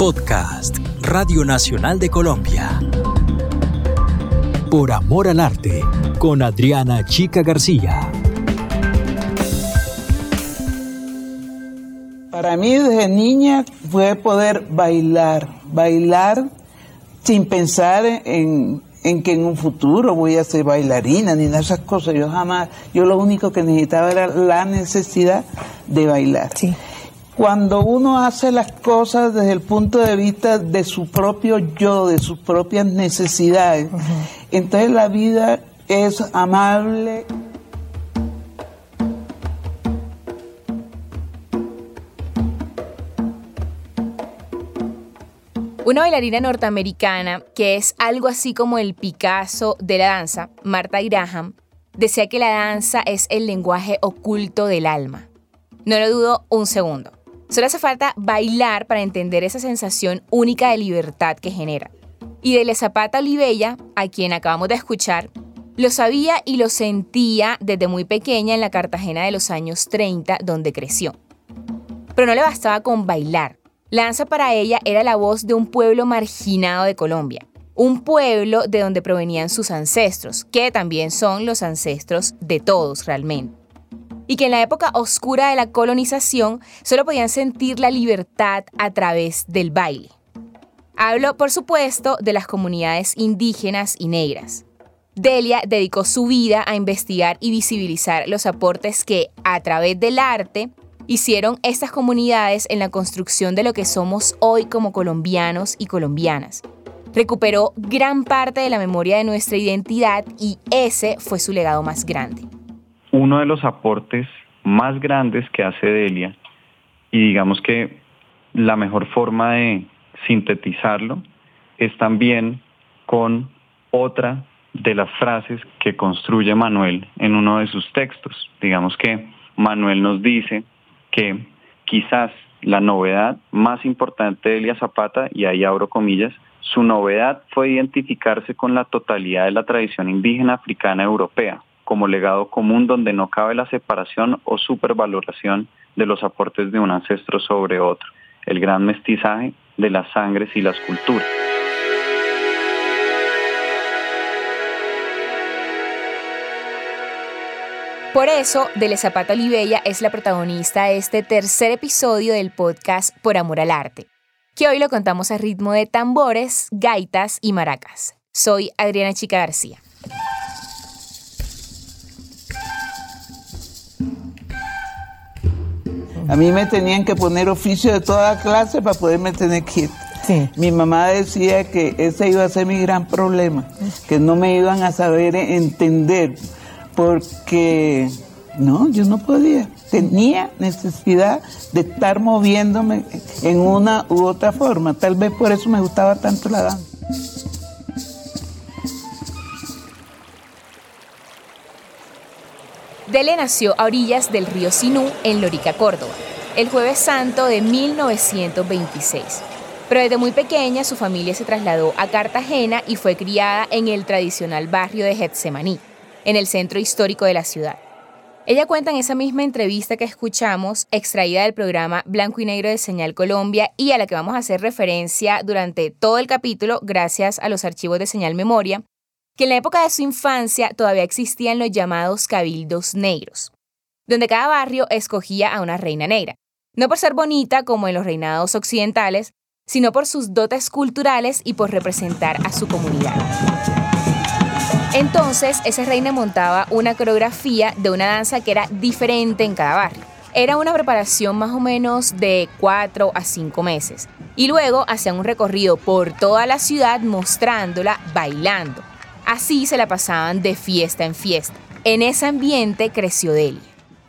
Podcast Radio Nacional de Colombia. Por Amor al Arte, con Adriana Chica García. Para mí desde niña fue poder bailar, bailar sin pensar en, en que en un futuro voy a ser bailarina ni nada de esas cosas. Yo jamás, yo lo único que necesitaba era la necesidad de bailar. Sí. Cuando uno hace las cosas desde el punto de vista de su propio yo, de sus propias necesidades, entonces la vida es amable. Una bailarina norteamericana que es algo así como el Picasso de la danza, Martha Graham, decía que la danza es el lenguaje oculto del alma. No lo dudo un segundo. Solo hace falta bailar para entender esa sensación única de libertad que genera. Y de Zapata Olivella, a quien acabamos de escuchar, lo sabía y lo sentía desde muy pequeña en la Cartagena de los años 30, donde creció. Pero no le bastaba con bailar. Lanza para ella era la voz de un pueblo marginado de Colombia, un pueblo de donde provenían sus ancestros, que también son los ancestros de todos realmente. Y que en la época oscura de la colonización solo podían sentir la libertad a través del baile. Hablo, por supuesto, de las comunidades indígenas y negras. Delia dedicó su vida a investigar y visibilizar los aportes que, a través del arte, hicieron estas comunidades en la construcción de lo que somos hoy como colombianos y colombianas. Recuperó gran parte de la memoria de nuestra identidad y ese fue su legado más grande. Uno de los aportes más grandes que hace Delia, y digamos que la mejor forma de sintetizarlo es también con otra de las frases que construye Manuel en uno de sus textos. Digamos que Manuel nos dice que quizás la novedad más importante de Elia Zapata, y ahí abro comillas, su novedad fue identificarse con la totalidad de la tradición indígena africana europea, como legado común donde no cabe la separación o supervaloración de los aportes de un ancestro sobre otro, el gran mestizaje de las sangres y las culturas. Por eso, Dele Zapata Olivella es la protagonista de este tercer episodio del podcast Por Amor al Arte, que hoy lo contamos a ritmo de tambores, gaitas y maracas. Soy Adriana Chica García. A mí me tenían que poner oficio de toda clase para poderme tener quieto. Sí. Mi mamá decía que ese iba a ser mi gran problema, que no me iban a saber entender porque no, yo no podía. Tenía necesidad de estar moviéndome en una u otra forma. Tal vez por eso me gustaba tanto la danza. Dele nació a orillas del río Sinú, en Lorica, Córdoba, el jueves santo de 1926. Pero desde muy pequeña su familia se trasladó a Cartagena y fue criada en el tradicional barrio de Getsemaní en el centro histórico de la ciudad. Ella cuenta en esa misma entrevista que escuchamos, extraída del programa Blanco y Negro de Señal Colombia y a la que vamos a hacer referencia durante todo el capítulo gracias a los archivos de Señal Memoria, que en la época de su infancia todavía existían los llamados cabildos negros, donde cada barrio escogía a una reina negra, no por ser bonita como en los reinados occidentales, sino por sus dotes culturales y por representar a su comunidad. Entonces, esa reina montaba una coreografía de una danza que era diferente en cada barrio. Era una preparación más o menos de 4 a 5 meses. Y luego hacían un recorrido por toda la ciudad mostrándola bailando. Así se la pasaban de fiesta en fiesta. En ese ambiente creció Delia.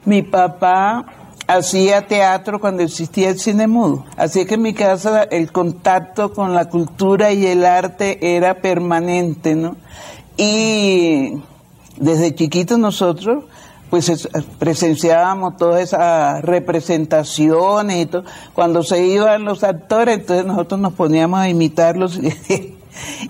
Mi papá hacía teatro cuando existía el cine mudo. Así que en mi casa el contacto con la cultura y el arte era permanente, ¿no? Y desde chiquitos nosotros pues presenciábamos todas esas representaciones y todo. Cuando se iban los actores, entonces nosotros nos poníamos a imitarlos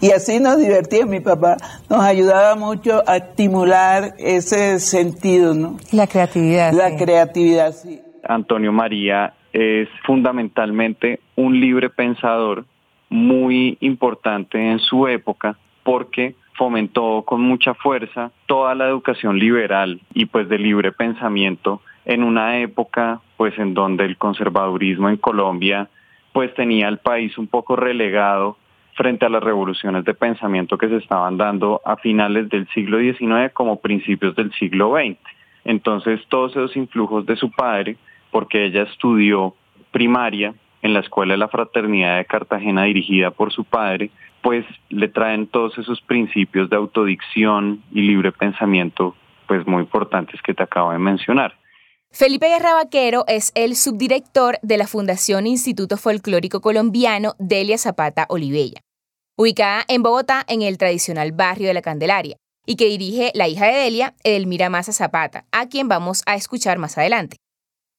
y así nos divertíamos. Mi papá nos ayudaba mucho a estimular ese sentido, ¿no? La creatividad. La creatividad, sí. Antonio María es fundamentalmente un libre pensador muy importante en su época porque fomentó con mucha fuerza toda la educación liberal y pues de libre pensamiento en una época pues en donde el conservadurismo en Colombia pues tenía al país un poco relegado frente a las revoluciones de pensamiento que se estaban dando a finales del siglo XIX como principios del siglo XX. Entonces todos esos influjos de su padre, porque ella estudió primaria en la Escuela de la Fraternidad de Cartagena dirigida por su padre, pues le traen todos esos principios de autodicción y libre pensamiento pues muy importantes que te acabo de mencionar. Felipe Guerra Vaquero es el subdirector de la Fundación Instituto Folclórico Colombiano Delia Zapata Olivella, ubicada en Bogotá en el tradicional barrio de la Candelaria, y que dirige la hija de Delia, Edelmira Maza Zapata, a quien vamos a escuchar más adelante.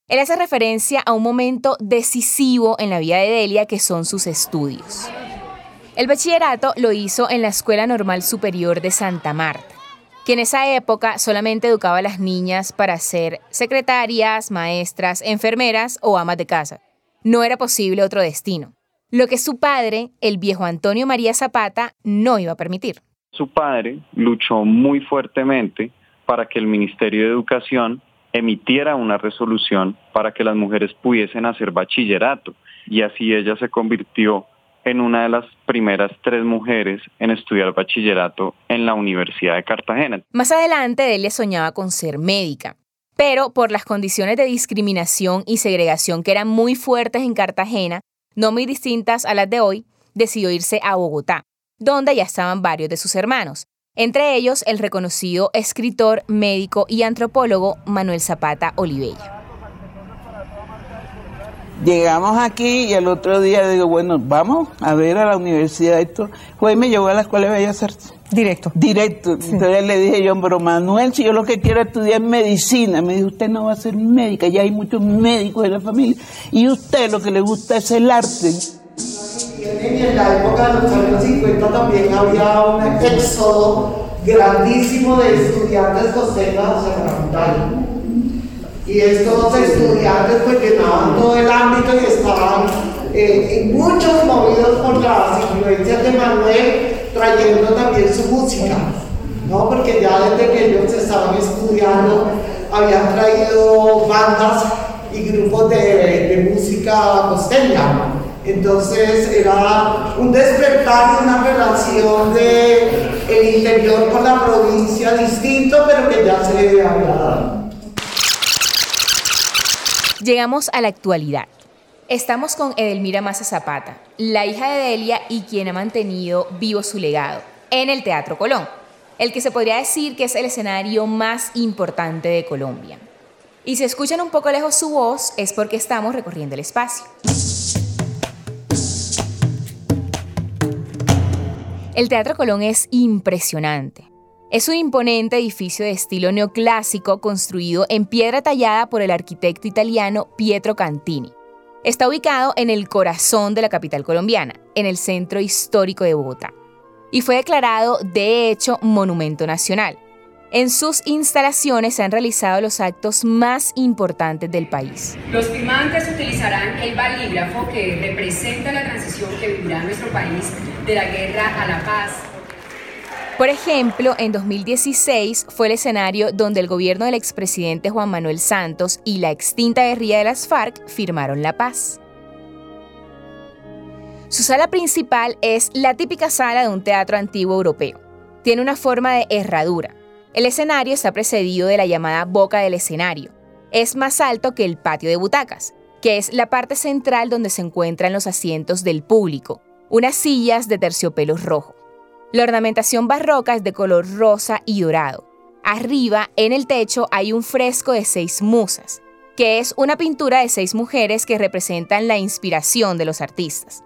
Él hace referencia a un momento decisivo en la vida de Delia que son sus estudios. El bachillerato lo hizo en la Escuela Normal Superior de Santa Marta que en esa época solamente educaba a las niñas para ser secretarias, maestras, enfermeras o amas de casa. No era posible otro destino, lo que su padre, el viejo Antonio María Zapata, no iba a permitir. Su padre luchó muy fuertemente para que el Ministerio de Educación emitiera una resolución para que las mujeres pudiesen hacer bachillerato y así ella se convirtió en una de las primeras tres mujeres en estudiar bachillerato en la Universidad de Cartagena. Más adelante, Delia soñaba con ser médica, pero por las condiciones de discriminación y segregación que eran muy fuertes en Cartagena, no muy distintas a las de hoy, decidió irse a Bogotá, donde ya estaban varios de sus hermanos, entre ellos el reconocido escritor, médico y antropólogo Manuel Zapata Olivella. Llegamos aquí y el otro día digo, bueno, vamos a ver a la universidad esto. Juez me llevó a la Escuela de Bellas Artes. Directo. Directo. Entonces le dije yo, pero Manuel, si yo lo que quiero es estudiar medicina, me dijo, usted no va a ser médica, ya hay muchos médicos en la familia. Y usted lo que le gusta es el arte. En la época de los años 50 también había un éxodo grandísimo de estudiantes docentes hacia la capital y estos estudiantes pues llenaban todo el ámbito y estaban eh, muchos movidos por las influencias de Manuel, trayendo también su música, ¿no? porque ya desde que ellos estaban estudiando habían traído bandas y grupos de, de música costeña. Entonces era un despertar y una relación de el interior con la provincia distinto, pero que ya se había dado. Llegamos a la actualidad. Estamos con Edelmira Maza Zapata, la hija de Delia y quien ha mantenido vivo su legado en el Teatro Colón, el que se podría decir que es el escenario más importante de Colombia. Y si escuchan un poco lejos su voz es porque estamos recorriendo el espacio. El Teatro Colón es impresionante. Es un imponente edificio de estilo neoclásico construido en piedra tallada por el arquitecto italiano Pietro Cantini. Está ubicado en el corazón de la capital colombiana, en el centro histórico de Bogotá, y fue declarado de hecho Monumento Nacional. En sus instalaciones se han realizado los actos más importantes del país. Los firmantes utilizarán el balígrafo que representa la transición que vivirá nuestro país de la guerra a la paz por ejemplo, en 2016 fue el escenario donde el gobierno del expresidente Juan Manuel Santos y la extinta guerrilla de las FARC firmaron la paz. Su sala principal es la típica sala de un teatro antiguo europeo. Tiene una forma de herradura. El escenario está precedido de la llamada boca del escenario. Es más alto que el patio de butacas, que es la parte central donde se encuentran los asientos del público, unas sillas de terciopelo rojo. La ornamentación barroca es de color rosa y dorado. Arriba, en el techo, hay un fresco de seis musas, que es una pintura de seis mujeres que representan la inspiración de los artistas.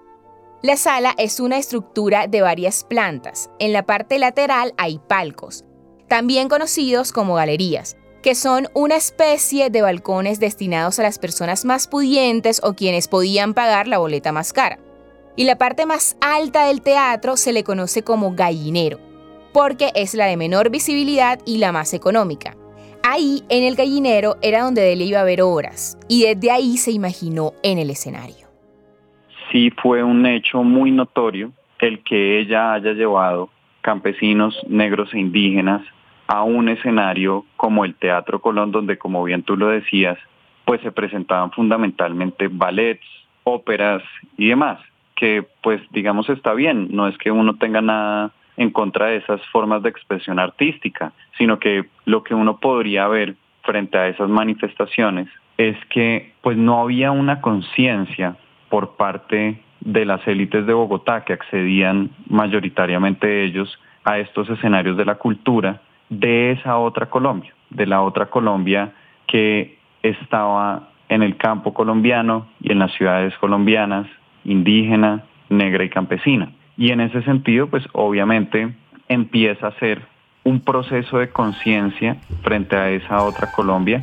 La sala es una estructura de varias plantas. En la parte lateral hay palcos, también conocidos como galerías, que son una especie de balcones destinados a las personas más pudientes o quienes podían pagar la boleta más cara y la parte más alta del teatro se le conoce como gallinero, porque es la de menor visibilidad y la más económica. Ahí, en el gallinero, era donde Delia iba a ver obras, y desde ahí se imaginó en el escenario. Sí fue un hecho muy notorio el que ella haya llevado campesinos negros e indígenas a un escenario como el Teatro Colón, donde como bien tú lo decías, pues se presentaban fundamentalmente ballets, óperas y demás, que pues digamos está bien, no es que uno tenga nada en contra de esas formas de expresión artística, sino que lo que uno podría ver frente a esas manifestaciones es que pues no había una conciencia por parte de las élites de Bogotá que accedían mayoritariamente ellos a estos escenarios de la cultura de esa otra Colombia, de la otra Colombia que estaba en el campo colombiano y en las ciudades colombianas, indígena, negra y campesina. Y en ese sentido, pues obviamente empieza a ser un proceso de conciencia frente a esa otra Colombia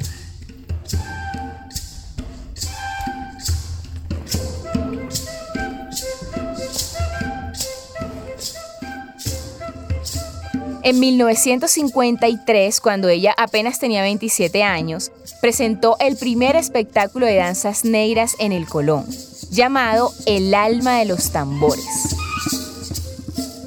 En 1953, cuando ella apenas tenía 27 años, presentó el primer espectáculo de danzas negras en el Colón, llamado El alma de los tambores.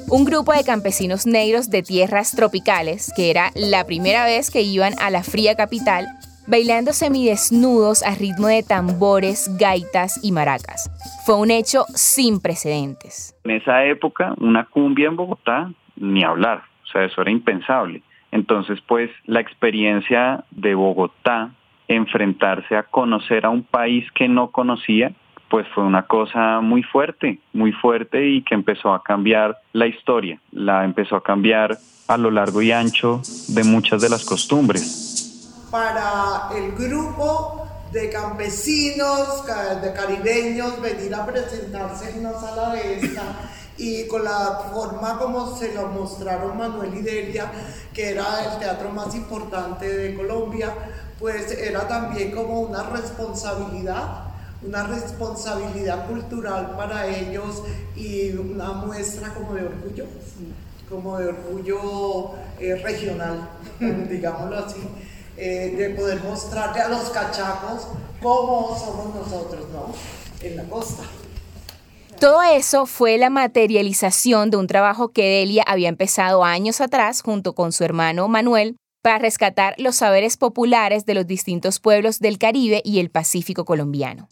Un grupo de campesinos negros de tierras tropicales, que era la primera vez que iban a la fría capital, bailando semidesnudos a ritmo de tambores, gaitas y maracas. Fue un hecho sin precedentes. En esa época, una cumbia en Bogotá, ni hablar. O sea, eso era impensable. Entonces, pues la experiencia de Bogotá enfrentarse a conocer a un país que no conocía, pues fue una cosa muy fuerte, muy fuerte y que empezó a cambiar la historia, la empezó a cambiar a lo largo y ancho de muchas de las costumbres. Para el grupo de campesinos, de caribeños, venir a presentarse en una sala de esta y con la forma como se lo mostraron Manuel y Delia, que era el teatro más importante de Colombia, pues era también como una responsabilidad, una responsabilidad cultural para ellos y una muestra como de orgullo, como de orgullo eh, regional, digámoslo así, eh, de poder mostrarle a los cachacos cómo somos nosotros, ¿no? En la costa. Todo eso fue la materialización de un trabajo que Delia había empezado años atrás junto con su hermano Manuel para rescatar los saberes populares de los distintos pueblos del Caribe y el Pacífico colombiano.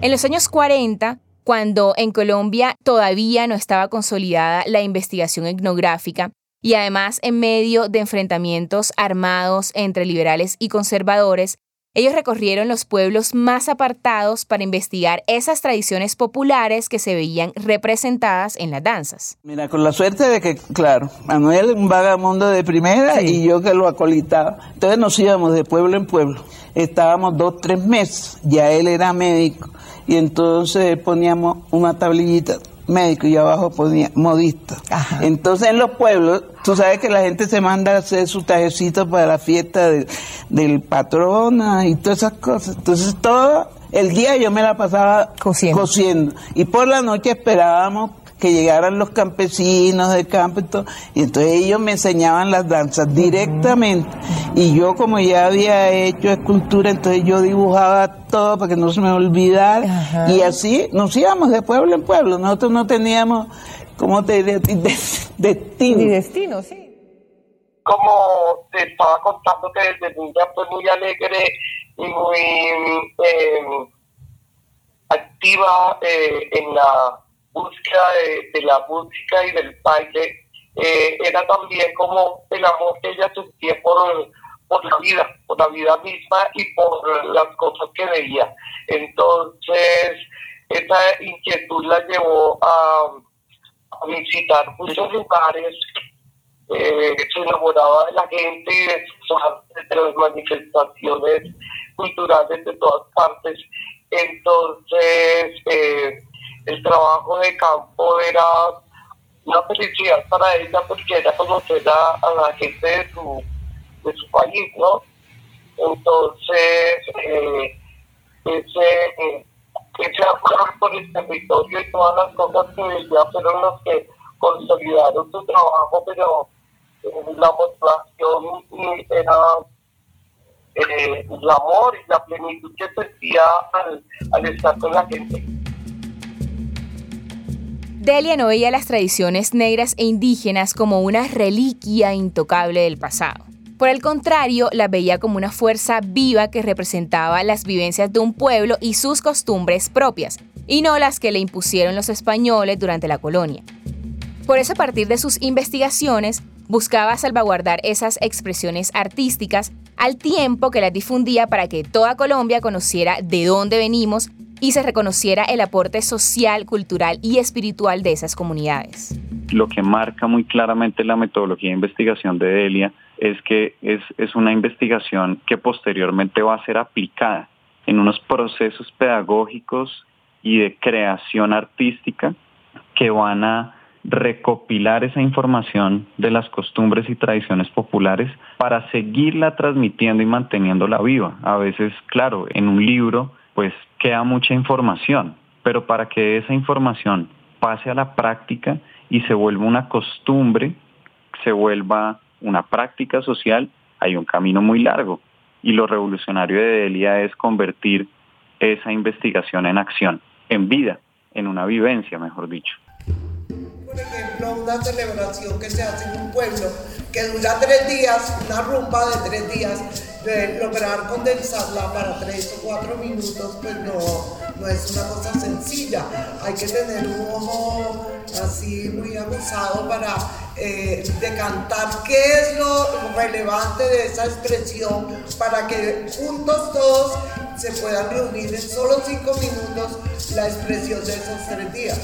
En los años 40, cuando en Colombia todavía no estaba consolidada la investigación etnográfica y además en medio de enfrentamientos armados entre liberales y conservadores, ellos recorrieron los pueblos más apartados para investigar esas tradiciones populares que se veían representadas en las danzas. Mira, con la suerte de que, claro, Manuel un vagamundo de primera y yo que lo acolitaba. Entonces nos íbamos de pueblo en pueblo. Estábamos dos, tres meses, ya él era médico y entonces poníamos una tablillita médico y abajo ponía modista. Entonces en los pueblos, tú sabes que la gente se manda a hacer su tajecito para la fiesta del patrona y todas esas cosas. Entonces todo el día yo me la pasaba cosiendo. Y por la noche esperábamos que llegaran los campesinos del campo y todo, y entonces ellos me enseñaban las danzas directamente, y yo como ya había hecho escultura, entonces yo dibujaba todo para que no se me olvidara, y así nos íbamos de pueblo en pueblo, nosotros no teníamos, ¿cómo te diría? destino. Ni destino, sí. Como te estaba contando que desde niña fue muy alegre y muy eh, activa eh, en la búsqueda de, la música y del baile eh, era también como el amor que ella sentía por, por la vida, por la vida misma y por las cosas que veía. Entonces, esa inquietud la llevó a, visitar muchos lugares, eh, se enamoraba de la gente, de, de las manifestaciones culturales de todas partes. Entonces, eh, el trabajo de campo era una felicidad para ella porque era conocer a, la gente de su, de su país, ¿no? Entonces, eh, ese, eh, ese amor por el territorio y todas las cosas que veía fueron los que consolidaron su trabajo, pero eh, la motivación era eh, el amor y la plenitud que sentía al estar con la gente. Delia no veía las tradiciones negras e indígenas como una reliquia intocable del pasado. Por el contrario, las veía como una fuerza viva que representaba las vivencias de un pueblo y sus costumbres propias, y no las que le impusieron los españoles durante la colonia. Por eso, a partir de sus investigaciones, buscaba salvaguardar esas expresiones artísticas al tiempo que las difundía para que toda Colombia conociera de dónde venimos y se reconociera el aporte social, cultural y espiritual de esas comunidades. Lo que marca muy claramente la metodología de investigación de Delia es que es, es una investigación que posteriormente va a ser aplicada en unos procesos pedagógicos y de creación artística que van a recopilar esa información de las costumbres y tradiciones populares para seguirla transmitiendo y manteniéndola viva. A veces, claro, en un libro pues queda mucha información, pero para que esa información pase a la práctica y se vuelva una costumbre, se vuelva una práctica social, hay un camino muy largo. Y lo revolucionario de Delia es convertir esa investigación en acción, en vida, en una vivencia, mejor dicho una celebración que se hace en un pueblo que dura tres días, una rumba de tres días, de lograr condensarla para tres o cuatro minutos, pues no, no es una cosa sencilla. Hay que tener un ojo así muy avanzado para eh, decantar qué es lo relevante de esa expresión para que juntos todos se puedan reunir en solo cinco minutos la expresión de esos tres días.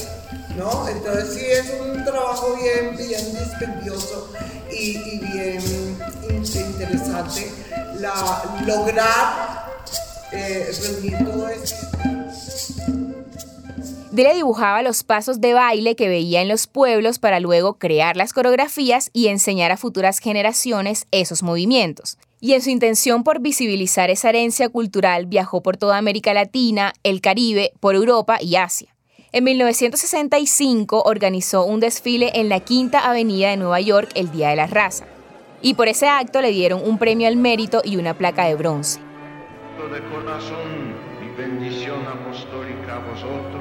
¿No? Entonces sí es un trabajo bien, bien dispendioso y, bien interesante la, lograr eh, reunir todo esto. Dele dibujaba los pasos de baile que veía en los pueblos para luego crear las coreografías y enseñar a futuras generaciones esos movimientos. Y en su intención por visibilizar esa herencia cultural viajó por toda América Latina, el Caribe, por Europa y Asia. En 1965 organizó un desfile en la Quinta Avenida de Nueva York el Día de la Raza. Y por ese acto le dieron un premio al mérito y una placa de bronce.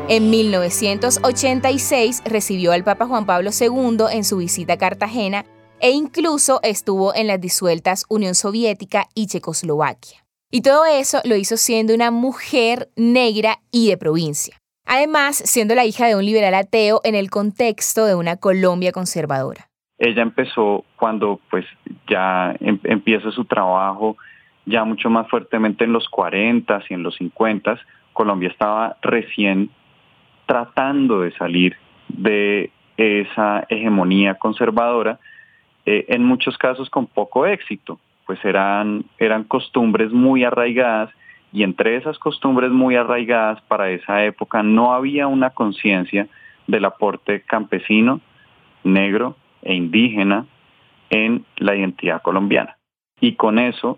En 1986 recibió al Papa Juan Pablo II en su visita a Cartagena e incluso estuvo en las disueltas Unión Soviética y Checoslovaquia. Y todo eso lo hizo siendo una mujer negra y de provincia. Además, siendo la hija de un liberal ateo en el contexto de una Colombia conservadora. Ella empezó cuando pues ya em, empieza su trabajo ya mucho más fuertemente en los 40 y en los 50. Colombia estaba recién tratando de salir de esa hegemonía conservadora, eh, en muchos casos con poco éxito, pues eran, eran costumbres muy arraigadas y entre esas costumbres muy arraigadas para esa época no había una conciencia del aporte campesino, negro e indígena en la identidad colombiana. Y con eso,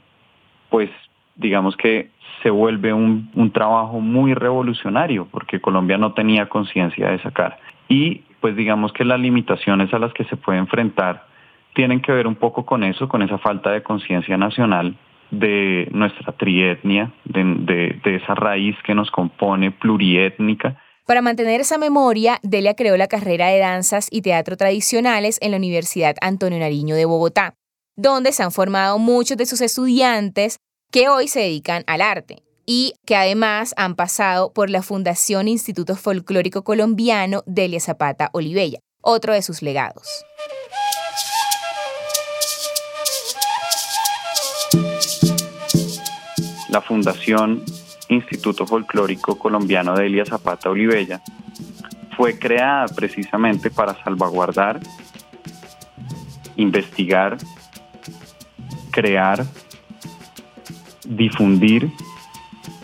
pues digamos que se vuelve un, trabajo muy revolucionario, porque Colombia no tenía conciencia de esa cara. Y pues digamos que las limitaciones a las que se puede enfrentar tienen que ver un poco con eso, con esa falta de conciencia nacional de nuestra trietnia, de, esa raíz que nos compone pluriétnica. Para mantener esa memoria, Delia creó la carrera de danzas y teatro tradicionales en la Universidad Antonio Nariño de Bogotá, donde se han formado muchos de sus estudiantes que hoy se dedican al arte y que además han pasado por la Fundación Instituto Folclórico Colombiano Delia Zapata Olivella, otro de sus legados. La Fundación Instituto Folclórico Colombiano de Elia Zapata Olivella fue creada precisamente para salvaguardar, investigar, crear, difundir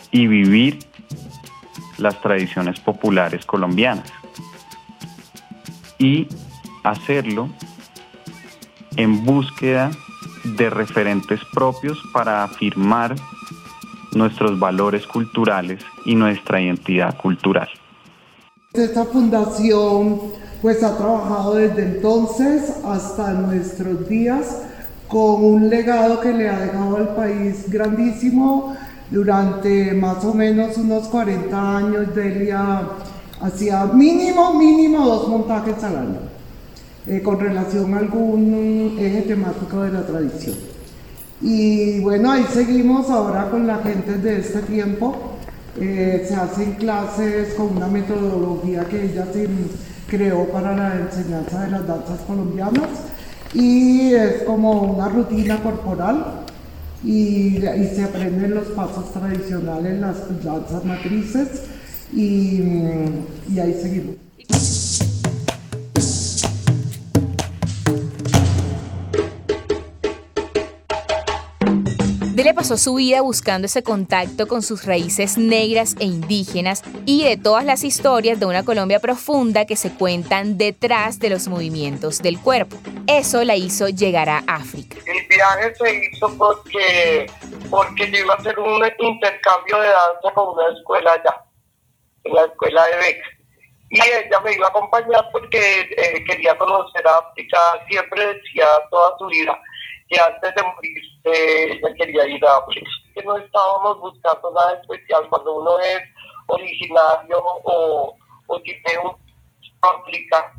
y vivir las tradiciones populares colombianas y hacerlo en búsqueda de referentes propios para afirmar nuestros valores culturales y nuestra identidad cultural. Esta fundación pues ha trabajado desde entonces hasta nuestros días con un legado que le ha dejado al país grandísimo. Durante más o menos unos 40 años Delia hacía mínimo, mínimo dos montajes al año eh, con relación a algún eje temático de la tradición. Y bueno, ahí seguimos ahora con la gente de este tiempo. Eh, se hacen clases con una metodología que ella se creó para la enseñanza de las danzas colombianas y es como una rutina corporal y, se aprenden los pasos tradicionales, las danzas matrices y, y ahí seguimos. Pasó su vida buscando ese contacto con sus raíces negras e indígenas y de todas las historias de una Colombia profunda que se cuentan detrás de los movimientos del cuerpo. Eso la hizo llegar a África. El viaje se hizo porque, porque yo iba a hacer un intercambio de danza con una escuela allá, en la escuela de Beca. Y ella me iba a acompañar porque eh, quería conocer África, siempre decía toda su vida que antes de morir eh, quería ir a África. Que no estábamos buscando nada especial cuando uno es originario o, o tiene un África.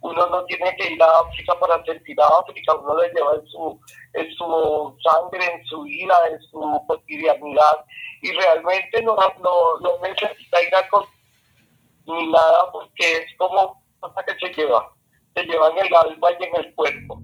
Uno no tiene que ir a África para sentir a África, uno le lleva en su, en su sangre, en su vida, en su cotidianidad. Y realmente no, no, no necesita ir a ni nada porque es como cosa que se lleva. Se lleva en el alma y en el cuerpo.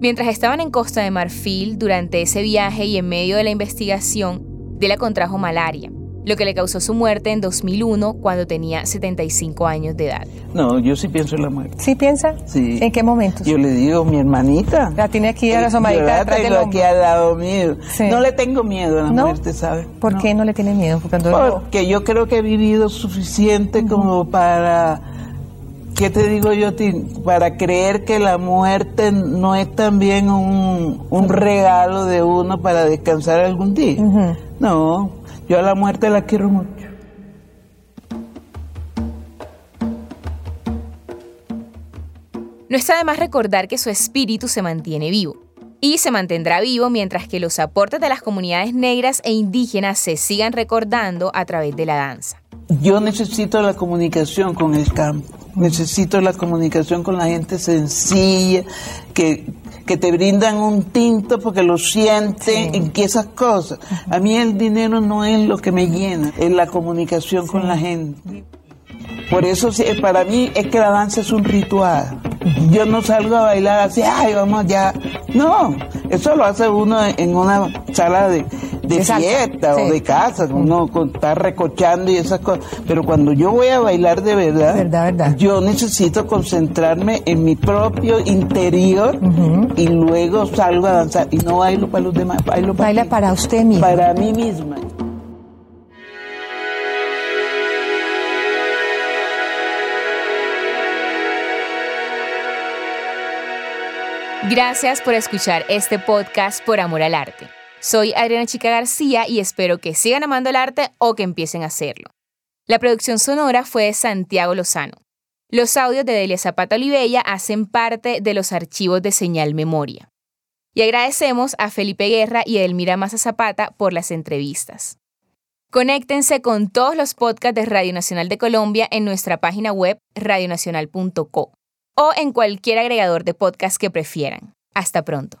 Mientras estaban en Costa de Marfil durante ese viaje y en medio de la investigación, Dela contrajo malaria, lo que le causó su muerte en 2001 cuando tenía 75 años de edad. No, yo sí pienso en la muerte. ¿Sí piensa? Sí. ¿En qué momentos? Yo le digo, mi hermanita. La tiene aquí a la somadita la detrás del tengo hombro. aquí al lado mío. Sí. No le tengo miedo a la ¿No? muerte, ¿sabe? ¿Por qué no le tiene miedo? Porque cuando- Porque yo creo que he vivido suficiente como para, ¿qué te digo yo? a ti? Para creer que la muerte no es también un, un regalo de uno para descansar algún día. No, yo a la muerte la quiero mucho. No está de más recordar que su espíritu se mantiene vivo. Y se mantendrá vivo mientras que los aportes de las comunidades negras e indígenas se sigan recordando a través de la danza. Yo necesito la comunicación con el campo, necesito la comunicación con la gente sencilla, que, que te brindan un tinto porque lo sienten en que esas cosas. A mí el dinero no es lo que me llena, es la comunicación con la gente. Por eso sí, para mí es que la danza es un ritual. Yo no salgo a bailar así, ay, vamos ya. No, eso lo hace uno en una sala de, de fiesta sí. o de casa, uno está recochando y esas cosas. Pero cuando yo voy a bailar de verdad, Verdad, verdad. yo necesito concentrarme en mi propio interior y luego salgo a danzar. Y no bailo para los demás, bailo para Baila mí. para usted mismo. Para mí misma. Gracias por escuchar este podcast por amor al arte. Soy Adriana Chica García y espero que sigan amando el arte o que empiecen a hacerlo. La producción sonora fue de Santiago Lozano. Los audios de Delia Zapata Olivella hacen parte de los archivos de Señal Memoria. Y agradecemos a Felipe Guerra y a Elmira Maza Zapata por las entrevistas. Conéctense con todos los podcasts de Radio Nacional de Colombia en nuestra página web radionacional.co o en cualquier agregador de podcast que prefieran. Hasta pronto.